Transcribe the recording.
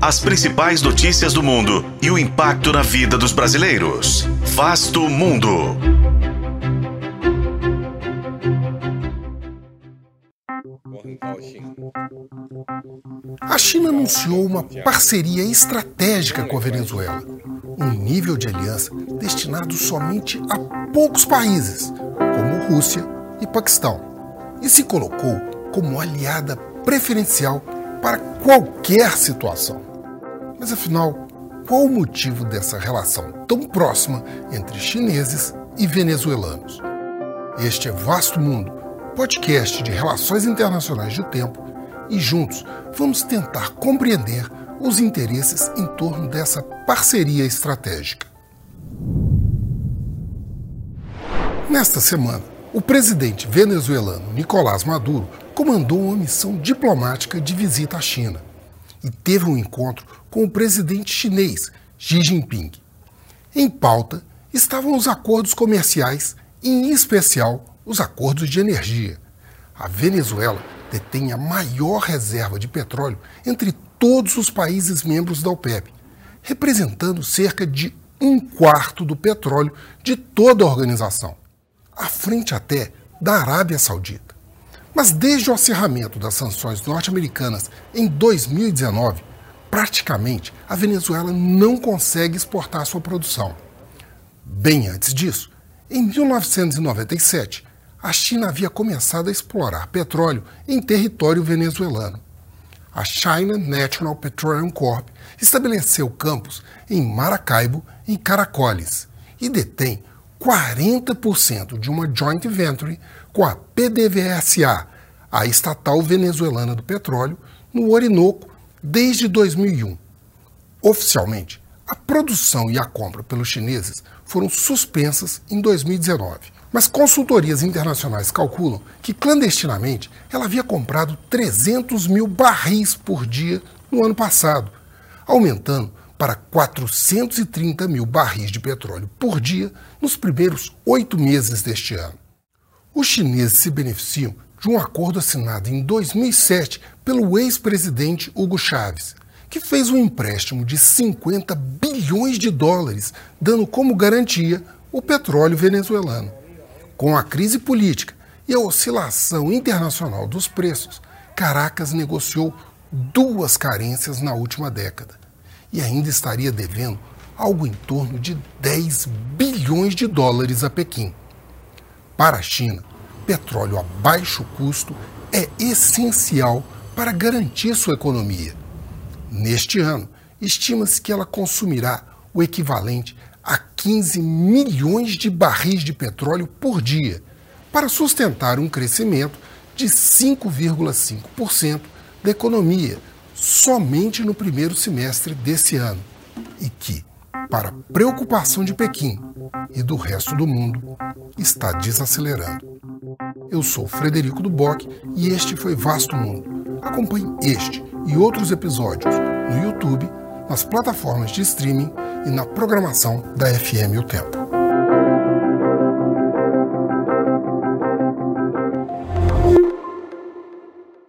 As principais notícias do mundo e o impacto na vida dos brasileiros. Vasto Mundo. A China anunciou uma parceria estratégica com a Venezuela, um nível de aliança destinado somente a poucos países, como Rússia e Paquistão, e se colocou como aliada preferencial para qualquer situação. Mas afinal, qual o motivo dessa relação tão próxima entre chineses e venezuelanos? Este é Vasto Mundo, podcast de relações internacionais do tempo, e juntos vamos tentar compreender os interesses em torno dessa parceria estratégica. Nesta semana, o presidente venezuelano Nicolás Maduro comandou uma missão diplomática de visita à China e teve um encontro com o presidente chinês Xi Jinping. Em pauta estavam os acordos comerciais, em especial os acordos de energia. A Venezuela detém a maior reserva de petróleo entre todos os países membros da OPEP, representando cerca de um quarto do petróleo de toda a organização, à frente até da Arábia Saudita. Mas desde o acerramento das sanções norte-americanas em 2019, praticamente a Venezuela não consegue exportar sua produção. Bem antes disso, em 1997, a China havia começado a explorar petróleo em território venezuelano. A China National Petroleum Corp estabeleceu campos em Maracaibo, em Caracoles, e detém 40% de uma joint venture com a PDVSA, a estatal venezuelana do petróleo, no Orinoco desde 2001. Oficialmente, a produção e a compra pelos chineses foram suspensas em 2019. Mas consultorias internacionais calculam que clandestinamente ela havia comprado 300 mil barris por dia no ano passado, aumentando para 430 mil barris de petróleo por dia nos primeiros oito meses deste ano. Os chineses se beneficiam de um acordo assinado em 2007 pelo ex-presidente Hugo Chávez, que fez um empréstimo de 50 bilhões de dólares, dando como garantia o petróleo venezuelano. Com a crise política e a oscilação internacional dos preços, Caracas negociou duas carências na última década e ainda estaria devendo algo em torno de 10 bilhões de dólares a Pequim. Para a China, petróleo a baixo custo é essencial para garantir sua economia. Neste ano, estima-se que ela consumirá o equivalente a 15 milhões de barris de petróleo por dia, para sustentar um crescimento de 5,5% da economia somente no primeiro semestre desse ano, e que, para preocupação de Pequim e do resto do mundo, está desacelerando. Eu sou Frederico Duboc e este foi Vasto Mundo. Acompanhe este e outros episódios no YouTube, nas plataformas de streaming e na programação da FM O Tempo.